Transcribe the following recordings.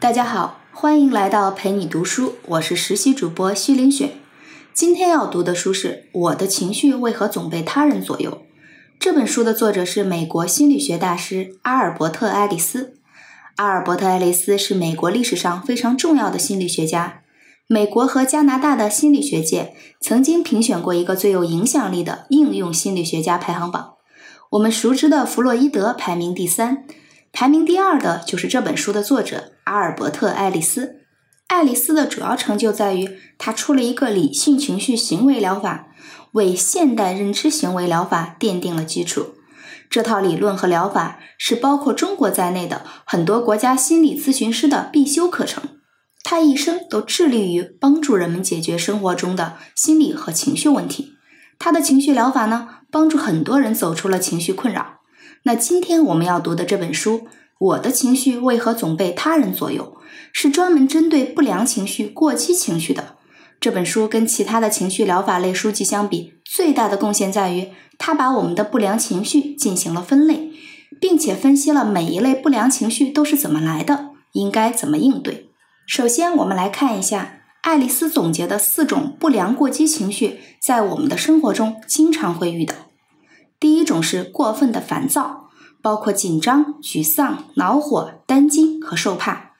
大家好，欢迎来到陪你读书，我是实习主播西林雪。今天要读的书是《我的情绪为何总被他人左右》。这本书的作者是美国心理学大师阿尔伯特·爱丽丝。阿尔伯特·爱丽丝是美国历史上非常重要的心理学家。美国和加拿大的心理学界曾经评选过一个最有影响力的应用心理学家排行榜。我们熟知的弗洛伊德排名第三。排名第二的就是这本书的作者阿尔伯特·爱丽丝。爱丽丝的主要成就在于，她出了一个理性情绪行为疗法，为现代认知行为疗法奠定了基础。这套理论和疗法是包括中国在内的很多国家心理咨询师的必修课程。他一生都致力于帮助人们解决生活中的心理和情绪问题。他的情绪疗法呢，帮助很多人走出了情绪困扰。那今天我们要读的这本书《我的情绪为何总被他人左右》，是专门针对不良情绪、过激情绪的。这本书跟其他的情绪疗法类书籍相比，最大的贡献在于，它把我们的不良情绪进行了分类，并且分析了每一类不良情绪都是怎么来的，应该怎么应对。首先，我们来看一下爱丽丝总结的四种不良过激情绪，在我们的生活中经常会遇到。第一种是过分的烦躁，包括紧张、沮丧、恼火、担惊和受怕。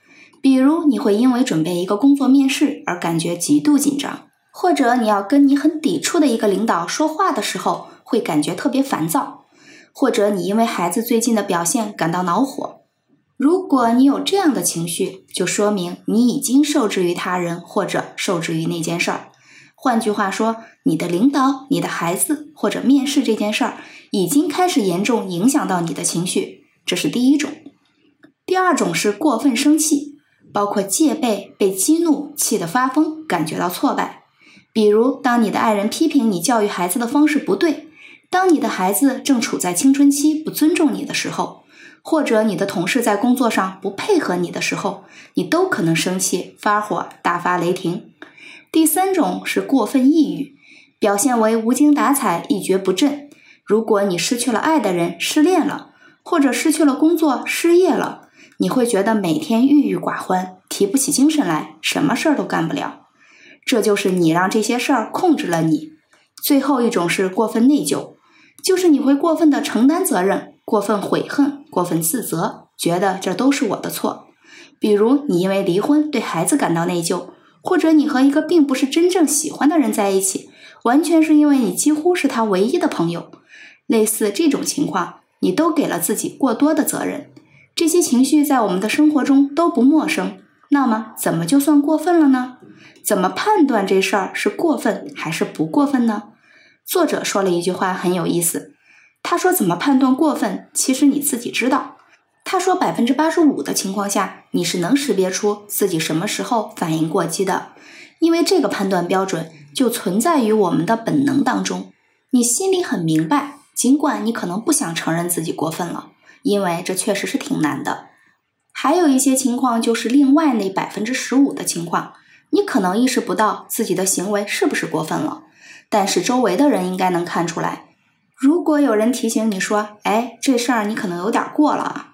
比如，你会因为准备一个工作面试而感觉极度紧张，或者你要跟你很抵触的一个领导说话的时候，会感觉特别烦躁，或者你因为孩子最近的表现感到恼火。如果你有这样的情绪，就说明你已经受制于他人，或者受制于那件事儿。换句话说，你的领导、你的孩子或者面试这件事儿，已经开始严重影响到你的情绪，这是第一种。第二种是过分生气，包括戒备、被激怒、气得发疯、感觉到挫败。比如，当你的爱人批评你教育孩子的方式不对，当你的孩子正处在青春期不尊重你的时候，或者你的同事在工作上不配合你的时候，你都可能生气、发火、大发雷霆。第三种是过分抑郁，表现为无精打采、一蹶不振。如果你失去了爱的人、失恋了，或者失去了工作、失业了，你会觉得每天郁郁寡欢，提不起精神来，什么事儿都干不了。这就是你让这些事儿控制了你。最后一种是过分内疚，就是你会过分的承担责任，过分悔恨，过分自责，觉得这都是我的错。比如你因为离婚对孩子感到内疚。或者你和一个并不是真正喜欢的人在一起，完全是因为你几乎是他唯一的朋友。类似这种情况，你都给了自己过多的责任。这些情绪在我们的生活中都不陌生。那么，怎么就算过分了呢？怎么判断这事儿是过分还是不过分呢？作者说了一句话很有意思，他说：“怎么判断过分？其实你自己知道。”他说，百分之八十五的情况下，你是能识别出自己什么时候反应过激的，因为这个判断标准就存在于我们的本能当中。你心里很明白，尽管你可能不想承认自己过分了，因为这确实是挺难的。还有一些情况就是另外那百分之十五的情况，你可能意识不到自己的行为是不是过分了，但是周围的人应该能看出来。如果有人提醒你说：“哎，这事儿你可能有点过了。”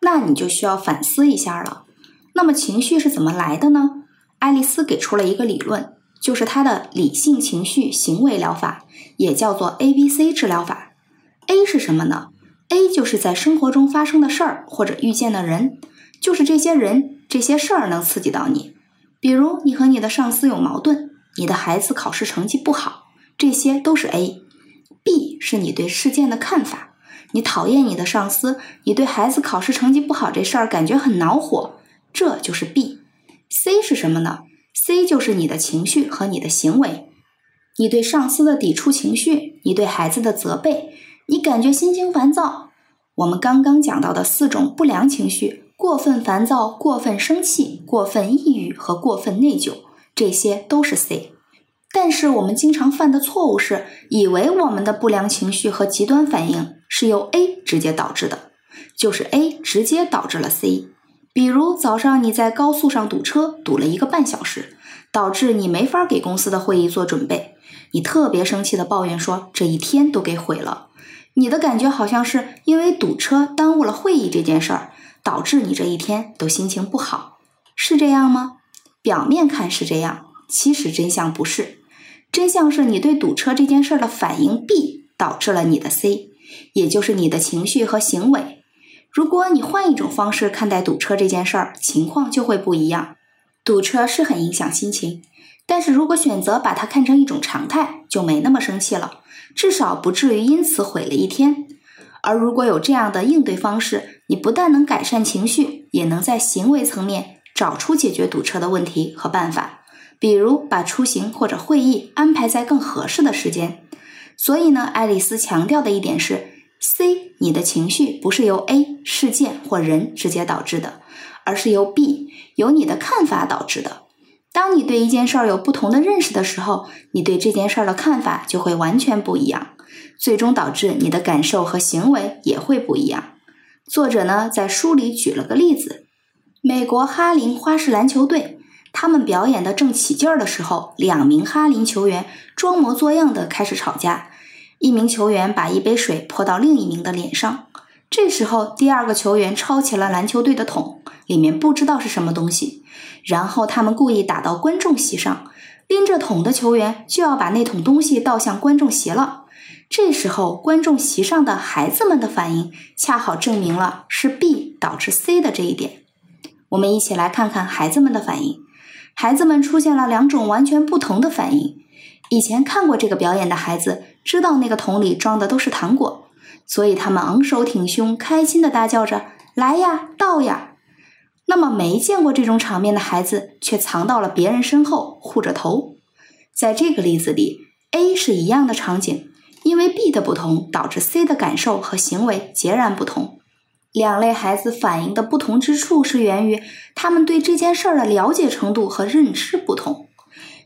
那你就需要反思一下了。那么情绪是怎么来的呢？爱丽丝给出了一个理论，就是她的理性情绪行为疗法，也叫做 A B C 治疗法。A 是什么呢？A 就是在生活中发生的事儿或者遇见的人，就是这些人、这些事儿能刺激到你。比如你和你的上司有矛盾，你的孩子考试成绩不好，这些都是 A。B 是你对事件的看法。你讨厌你的上司，你对孩子考试成绩不好这事儿感觉很恼火，这就是 B。C 是什么呢？C 就是你的情绪和你的行为。你对上司的抵触情绪，你对孩子的责备，你感觉心情烦躁。我们刚刚讲到的四种不良情绪：过分烦躁、过分生气、过分抑郁和过分内疚，这些都是 C。但是我们经常犯的错误是，以为我们的不良情绪和极端反应是由 A 直接导致的，就是 A 直接导致了 C。比如早上你在高速上堵车，堵了一个半小时，导致你没法给公司的会议做准备，你特别生气的抱怨说这一天都给毁了。你的感觉好像是因为堵车耽误了会议这件事儿，导致你这一天都心情不好。是这样吗？表面看是这样，其实真相不是。真相是你对堵车这件事儿的反应 B 导致了你的 C，也就是你的情绪和行为。如果你换一种方式看待堵车这件事儿，情况就会不一样。堵车是很影响心情，但是如果选择把它看成一种常态，就没那么生气了，至少不至于因此毁了一天。而如果有这样的应对方式，你不但能改善情绪，也能在行为层面找出解决堵车的问题和办法，比如把出行或者会议安排在更合适的时间。所以呢，爱丽丝强调的一点是：C，你的情绪不是由 A 事件或人直接导致的，而是由 B 由你的看法导致的。当你对一件事儿有不同的认识的时候，你对这件事儿的看法就会完全不一样。最终导致你的感受和行为也会不一样。作者呢在书里举了个例子：美国哈林花式篮球队，他们表演的正起劲儿的时候，两名哈林球员装模作样的开始吵架。一名球员把一杯水泼到另一名的脸上，这时候第二个球员抄起了篮球队的桶，里面不知道是什么东西，然后他们故意打到观众席上，拎着桶的球员就要把那桶东西倒向观众席了。这时候，观众席上的孩子们的反应恰好证明了是 B 导致 C 的这一点。我们一起来看看孩子们的反应。孩子们出现了两种完全不同的反应。以前看过这个表演的孩子知道那个桶里装的都是糖果，所以他们昂首挺胸，开心的大叫着：“来呀，倒呀！”那么没见过这种场面的孩子却藏到了别人身后，护着头。在这个例子里，A 是一样的场景。因为 B 的不同，导致 C 的感受和行为截然不同。两类孩子反应的不同之处是源于他们对这件事儿的了解程度和认知不同。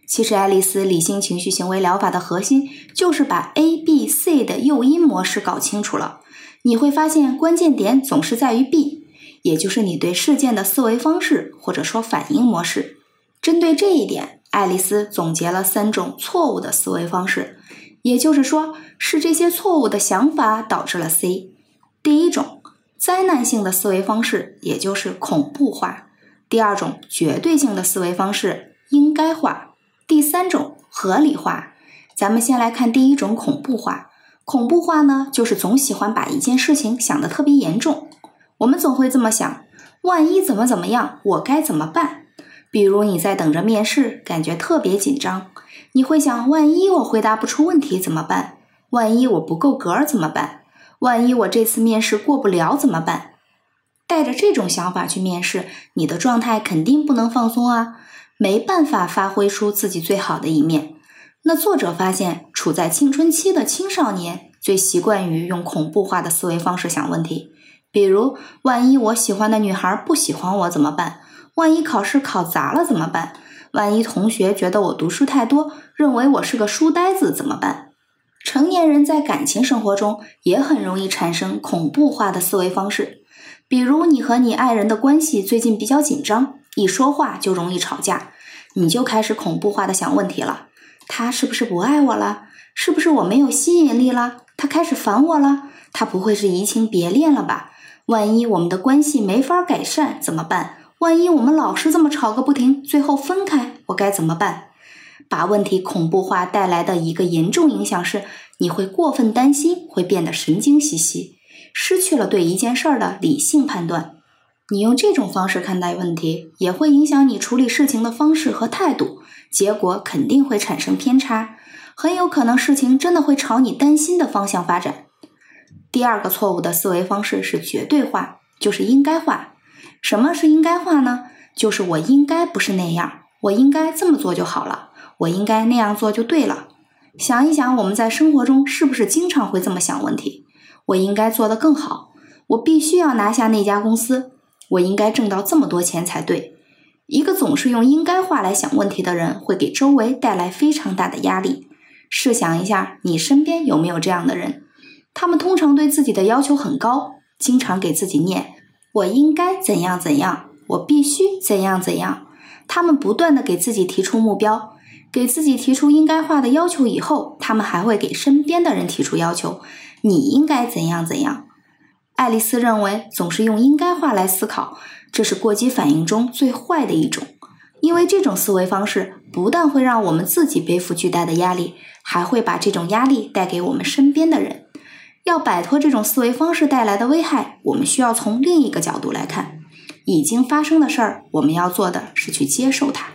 其实，爱丽丝理性情绪行为疗法的核心就是把 A、B、C 的诱因模式搞清楚了。你会发现，关键点总是在于 B，也就是你对事件的思维方式或者说反应模式。针对这一点，爱丽丝总结了三种错误的思维方式。也就是说，是这些错误的想法导致了 C。第一种灾难性的思维方式，也就是恐怖化；第二种绝对性的思维方式，应该化；第三种合理化。咱们先来看第一种恐怖化。恐怖化呢，就是总喜欢把一件事情想得特别严重。我们总会这么想：万一怎么怎么样，我该怎么办？比如你在等着面试，感觉特别紧张。你会想，万一我回答不出问题怎么办？万一我不够格怎么办？万一我这次面试过不了怎么办？带着这种想法去面试，你的状态肯定不能放松啊，没办法发挥出自己最好的一面。那作者发现，处在青春期的青少年最习惯于用恐怖化的思维方式想问题，比如，万一我喜欢的女孩不喜欢我怎么办？万一考试考砸了怎么办？万一同学觉得我读书太多，认为我是个书呆子怎么办？成年人在感情生活中也很容易产生恐怖化的思维方式，比如你和你爱人的关系最近比较紧张，一说话就容易吵架，你就开始恐怖化的想问题了：他是不是不爱我了？是不是我没有吸引力了？他开始烦我了？他不会是移情别恋了吧？万一我们的关系没法改善怎么办？万一我们老是这么吵个不停，最后分开，我该怎么办？把问题恐怖化带来的一个严重影响是，你会过分担心，会变得神经兮兮，失去了对一件事儿的理性判断。你用这种方式看待问题，也会影响你处理事情的方式和态度，结果肯定会产生偏差，很有可能事情真的会朝你担心的方向发展。第二个错误的思维方式是绝对化，就是应该化。什么是应该化呢？就是我应该不是那样，我应该这么做就好了，我应该那样做就对了。想一想，我们在生活中是不是经常会这么想问题？我应该做得更好，我必须要拿下那家公司，我应该挣到这么多钱才对。一个总是用应该话来想问题的人，会给周围带来非常大的压力。试想一下，你身边有没有这样的人？他们通常对自己的要求很高，经常给自己念。我应该怎样怎样？我必须怎样怎样？他们不断的给自己提出目标，给自己提出应该化的要求，以后他们还会给身边的人提出要求。你应该怎样怎样？爱丽丝认为，总是用应该化来思考，这是过激反应中最坏的一种，因为这种思维方式不但会让我们自己背负巨大的压力，还会把这种压力带给我们身边的人。要摆脱这种思维方式带来的危害，我们需要从另一个角度来看：已经发生的事儿，我们要做的是去接受它，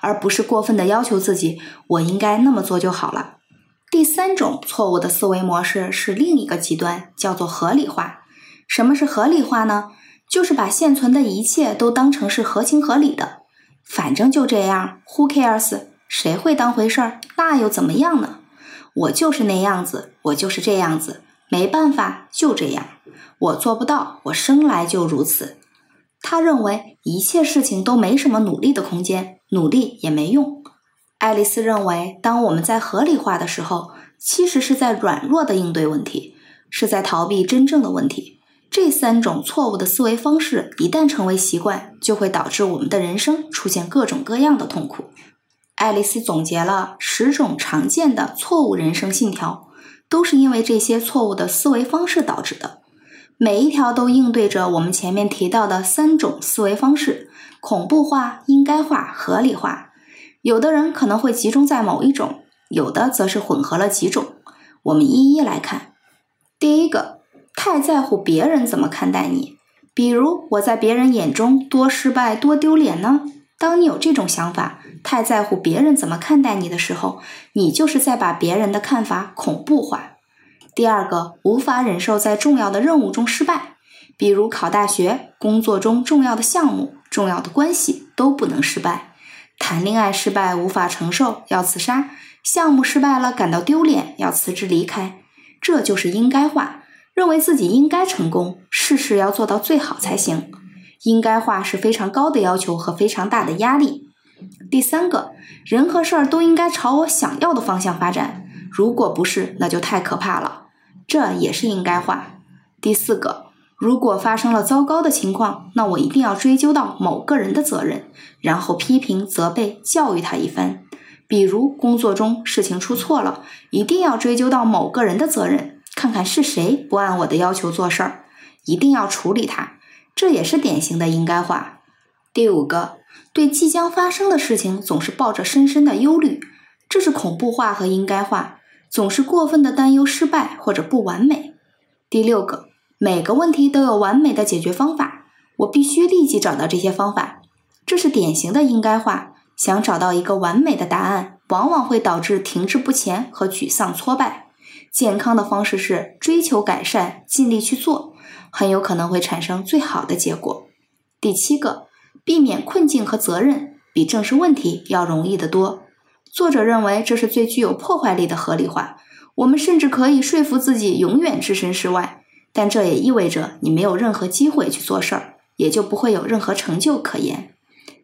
而不是过分的要求自己“我应该那么做就好了”。第三种错误的思维模式是另一个极端，叫做合理化。什么是合理化呢？就是把现存的一切都当成是合情合理的，反正就这样，Who cares？谁会当回事儿？那又怎么样呢？我就是那样子，我就是这样子，没办法，就这样。我做不到，我生来就如此。他认为一切事情都没什么努力的空间，努力也没用。爱丽丝认为，当我们在合理化的时候，其实是在软弱的应对问题，是在逃避真正的问题。这三种错误的思维方式一旦成为习惯，就会导致我们的人生出现各种各样的痛苦。爱丽丝总结了十种常见的错误人生信条，都是因为这些错误的思维方式导致的。每一条都应对着我们前面提到的三种思维方式：恐怖化、应该化、合理化。有的人可能会集中在某一种，有的则是混合了几种。我们一一来看。第一个。太在乎别人怎么看待你，比如我在别人眼中多失败多丢脸呢？当你有这种想法，太在乎别人怎么看待你的时候，你就是在把别人的看法恐怖化。第二个，无法忍受在重要的任务中失败，比如考大学、工作中重要的项目、重要的关系都不能失败。谈恋爱失败无法承受要自杀，项目失败了感到丢脸要辞职离开，这就是应该化。认为自己应该成功，事事要做到最好才行。应该化是非常高的要求和非常大的压力。第三个人和事儿都应该朝我想要的方向发展，如果不是，那就太可怕了。这也是应该化。第四个，如果发生了糟糕的情况，那我一定要追究到某个人的责任，然后批评、责备、教育他一番。比如工作中事情出错了，一定要追究到某个人的责任。看看是谁不按我的要求做事儿，一定要处理他，这也是典型的应该化。第五个，对即将发生的事情总是抱着深深的忧虑，这是恐怖化和应该化，总是过分的担忧失败或者不完美。第六个，每个问题都有完美的解决方法，我必须立即找到这些方法，这是典型的应该化。想找到一个完美的答案，往往会导致停滞不前和沮丧挫败。健康的方式是追求改善，尽力去做，很有可能会产生最好的结果。第七个，避免困境和责任比正视问题要容易得多。作者认为这是最具有破坏力的合理化。我们甚至可以说服自己永远置身事外，但这也意味着你没有任何机会去做事儿，也就不会有任何成就可言。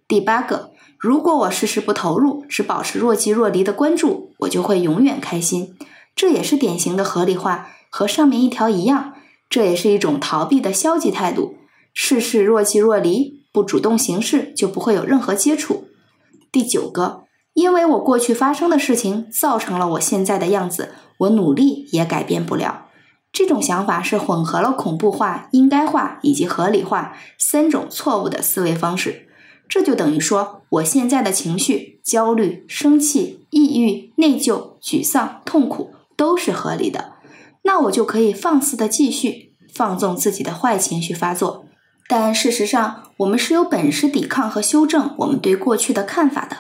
第八个，如果我事事不投入，只保持若即若离的关注，我就会永远开心。这也是典型的合理化，和上面一条一样，这也是一种逃避的消极态度。事事若即若离，不主动行事，就不会有任何接触。第九个，因为我过去发生的事情造成了我现在的样子，我努力也改变不了。这种想法是混合了恐怖化、应该化以及合理化三种错误的思维方式。这就等于说，我现在的情绪焦虑、生气、抑郁、内疚、沮丧、痛苦。都是合理的，那我就可以放肆的继续放纵自己的坏情绪发作。但事实上，我们是有本事抵抗和修正我们对过去的看法的，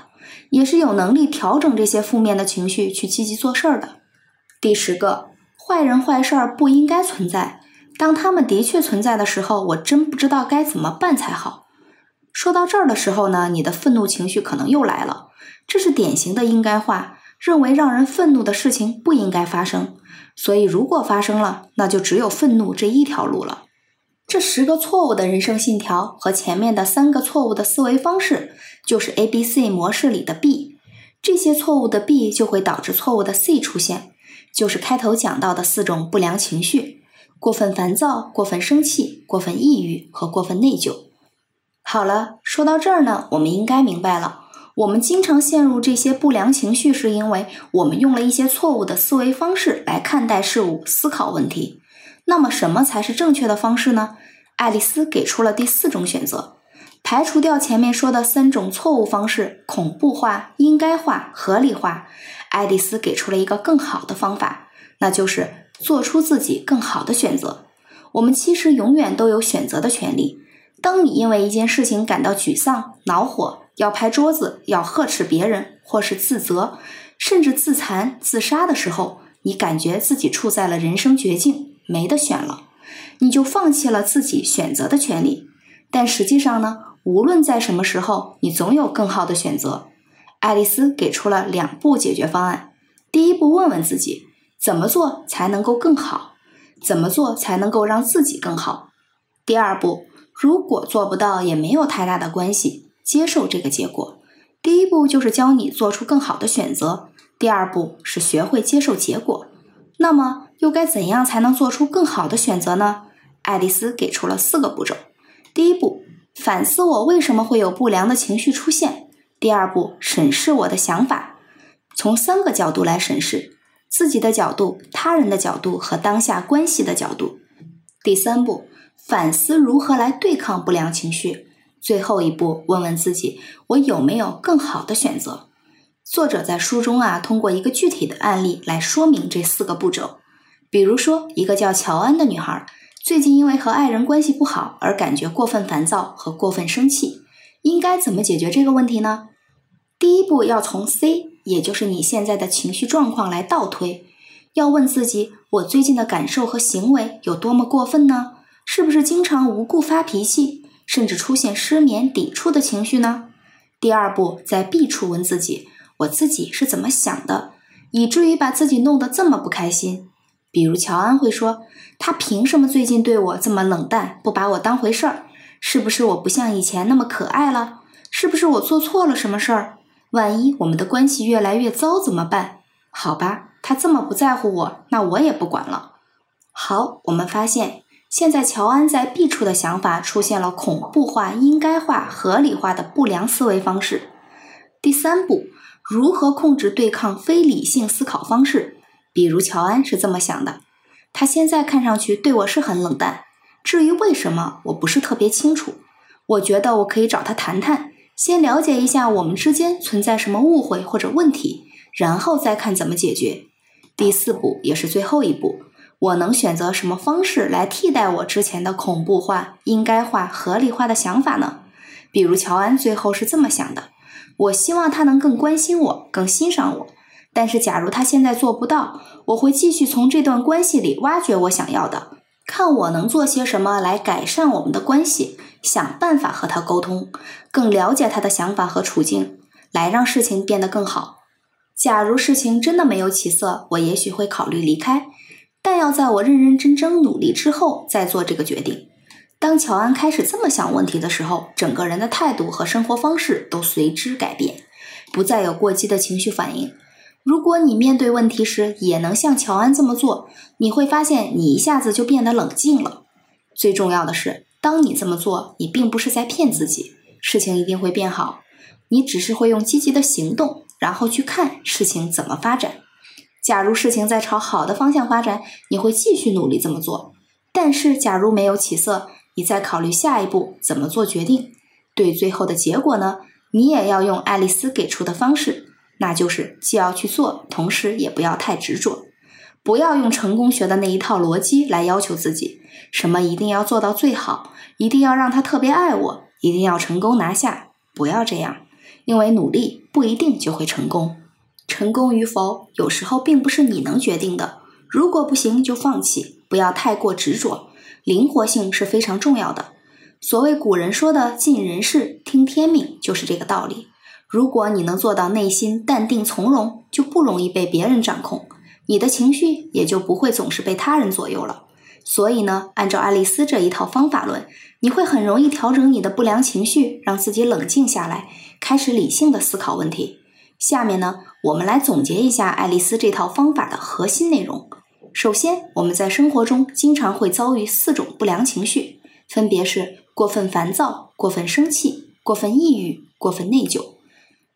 也是有能力调整这些负面的情绪去积极做事儿的。第十个，坏人坏事儿不应该存在。当他们的确存在的时候，我真不知道该怎么办才好。说到这儿的时候呢，你的愤怒情绪可能又来了，这是典型的应该化。认为让人愤怒的事情不应该发生，所以如果发生了，那就只有愤怒这一条路了。这十个错误的人生信条和前面的三个错误的思维方式，就是 A B C 模式里的 B。这些错误的 B 就会导致错误的 C 出现，就是开头讲到的四种不良情绪：过分烦躁、过分生气、过分抑郁和过分内疚。好了，说到这儿呢，我们应该明白了。我们经常陷入这些不良情绪，是因为我们用了一些错误的思维方式来看待事物、思考问题。那么，什么才是正确的方式呢？爱丽丝给出了第四种选择：排除掉前面说的三种错误方式：恐怖化、应该化、合理化，爱丽丝给出了一个更好的方法，那就是做出自己更好的选择。我们其实永远都有选择的权利。当你因为一件事情感到沮丧、恼火，要拍桌子、要呵斥别人，或是自责，甚至自残、自杀的时候，你感觉自己处在了人生绝境，没得选了，你就放弃了自己选择的权利。但实际上呢？无论在什么时候，你总有更好的选择。爱丽丝给出了两步解决方案：第一步，问问自己怎么做才能够更好，怎么做才能够让自己更好；第二步，如果做不到也没有太大的关系，接受这个结果。第一步就是教你做出更好的选择，第二步是学会接受结果。那么，又该怎样才能做出更好的选择呢？爱丽丝给出了四个步骤：第一步。反思我为什么会有不良的情绪出现。第二步，审视我的想法，从三个角度来审视：自己的角度、他人的角度和当下关系的角度。第三步，反思如何来对抗不良情绪。最后一步，问问自己，我有没有更好的选择？作者在书中啊，通过一个具体的案例来说明这四个步骤。比如说，一个叫乔安的女孩。最近因为和爱人关系不好而感觉过分烦躁和过分生气，应该怎么解决这个问题呢？第一步要从 C，也就是你现在的情绪状况来倒推，要问自己：我最近的感受和行为有多么过分呢？是不是经常无故发脾气，甚至出现失眠、抵触的情绪呢？第二步在 B 处问自己：我自己是怎么想的，以至于把自己弄得这么不开心？比如乔安会说：“他凭什么最近对我这么冷淡，不把我当回事儿？是不是我不像以前那么可爱了？是不是我做错了什么事儿？万一我们的关系越来越糟怎么办？好吧，他这么不在乎我，那我也不管了。”好，我们发现现在乔安在 B 处的想法出现了恐怖化、应该化、合理化的不良思维方式。第三步，如何控制对抗非理性思考方式？比如乔安是这么想的，他现在看上去对我是很冷淡，至于为什么，我不是特别清楚。我觉得我可以找他谈谈，先了解一下我们之间存在什么误会或者问题，然后再看怎么解决。第四步也是最后一步，我能选择什么方式来替代我之前的恐怖化、应该化、合理化的想法呢？比如乔安最后是这么想的：我希望他能更关心我，更欣赏我。但是，假如他现在做不到，我会继续从这段关系里挖掘我想要的，看我能做些什么来改善我们的关系，想办法和他沟通，更了解他的想法和处境，来让事情变得更好。假如事情真的没有起色，我也许会考虑离开，但要在我认认真真努力之后再做这个决定。当乔安开始这么想问题的时候，整个人的态度和生活方式都随之改变，不再有过激的情绪反应。如果你面对问题时也能像乔安这么做，你会发现你一下子就变得冷静了。最重要的是，当你这么做，你并不是在骗自己，事情一定会变好。你只是会用积极的行动，然后去看事情怎么发展。假如事情在朝好的方向发展，你会继续努力这么做。但是，假如没有起色，你再考虑下一步怎么做决定。对最后的结果呢，你也要用爱丽丝给出的方式。那就是既要去做，同时也不要太执着，不要用成功学的那一套逻辑来要求自己，什么一定要做到最好，一定要让他特别爱我，一定要成功拿下，不要这样，因为努力不一定就会成功，成功与否有时候并不是你能决定的，如果不行就放弃，不要太过执着，灵活性是非常重要的。所谓古人说的“尽人事，听天命”，就是这个道理。如果你能做到内心淡定从容，就不容易被别人掌控，你的情绪也就不会总是被他人左右了。所以呢，按照爱丽丝这一套方法论，你会很容易调整你的不良情绪，让自己冷静下来，开始理性的思考问题。下面呢，我们来总结一下爱丽丝这套方法的核心内容。首先，我们在生活中经常会遭遇四种不良情绪，分别是过分烦躁、过分生气、过分抑郁、过分内疚。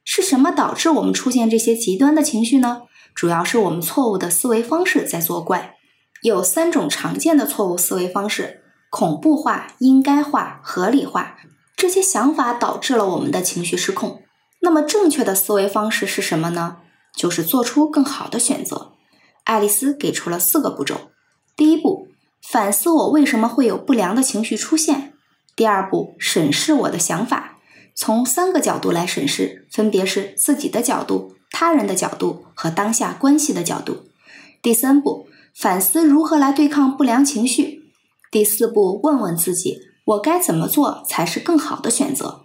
是什么导致我们出现这些极端的情绪呢？主要是我们错误的思维方式在作怪。有三种常见的错误思维方式：恐怖化、应该化、合理化。这些想法导致了我们的情绪失控。那么，正确的思维方式是什么呢？就是做出更好的选择。爱丽丝给出了四个步骤：第一步，反思我为什么会有不良的情绪出现；第二步，审视我的想法，从三个角度来审视，分别是自己的角度、他人的角度和当下关系的角度；第三步，反思如何来对抗不良情绪；第四步，问问自己，我该怎么做才是更好的选择，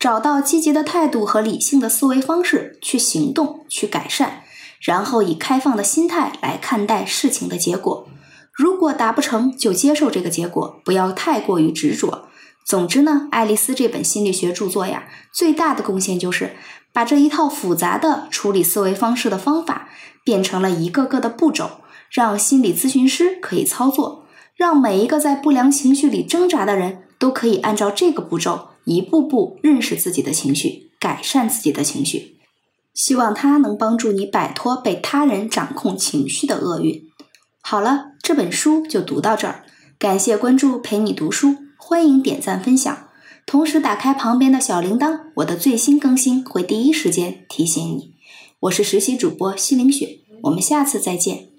找到积极的态度和理性的思维方式去行动，去改善。然后以开放的心态来看待事情的结果，如果达不成就接受这个结果，不要太过于执着。总之呢，爱丽丝这本心理学著作呀，最大的贡献就是把这一套复杂的处理思维方式的方法变成了一个个的步骤，让心理咨询师可以操作，让每一个在不良情绪里挣扎的人都可以按照这个步骤一步步认识自己的情绪，改善自己的情绪。希望它能帮助你摆脱被他人掌控情绪的厄运。好了，这本书就读到这儿。感谢关注，陪你读书，欢迎点赞分享，同时打开旁边的小铃铛，我的最新更新会第一时间提醒你。我是实习主播西凌雪，我们下次再见。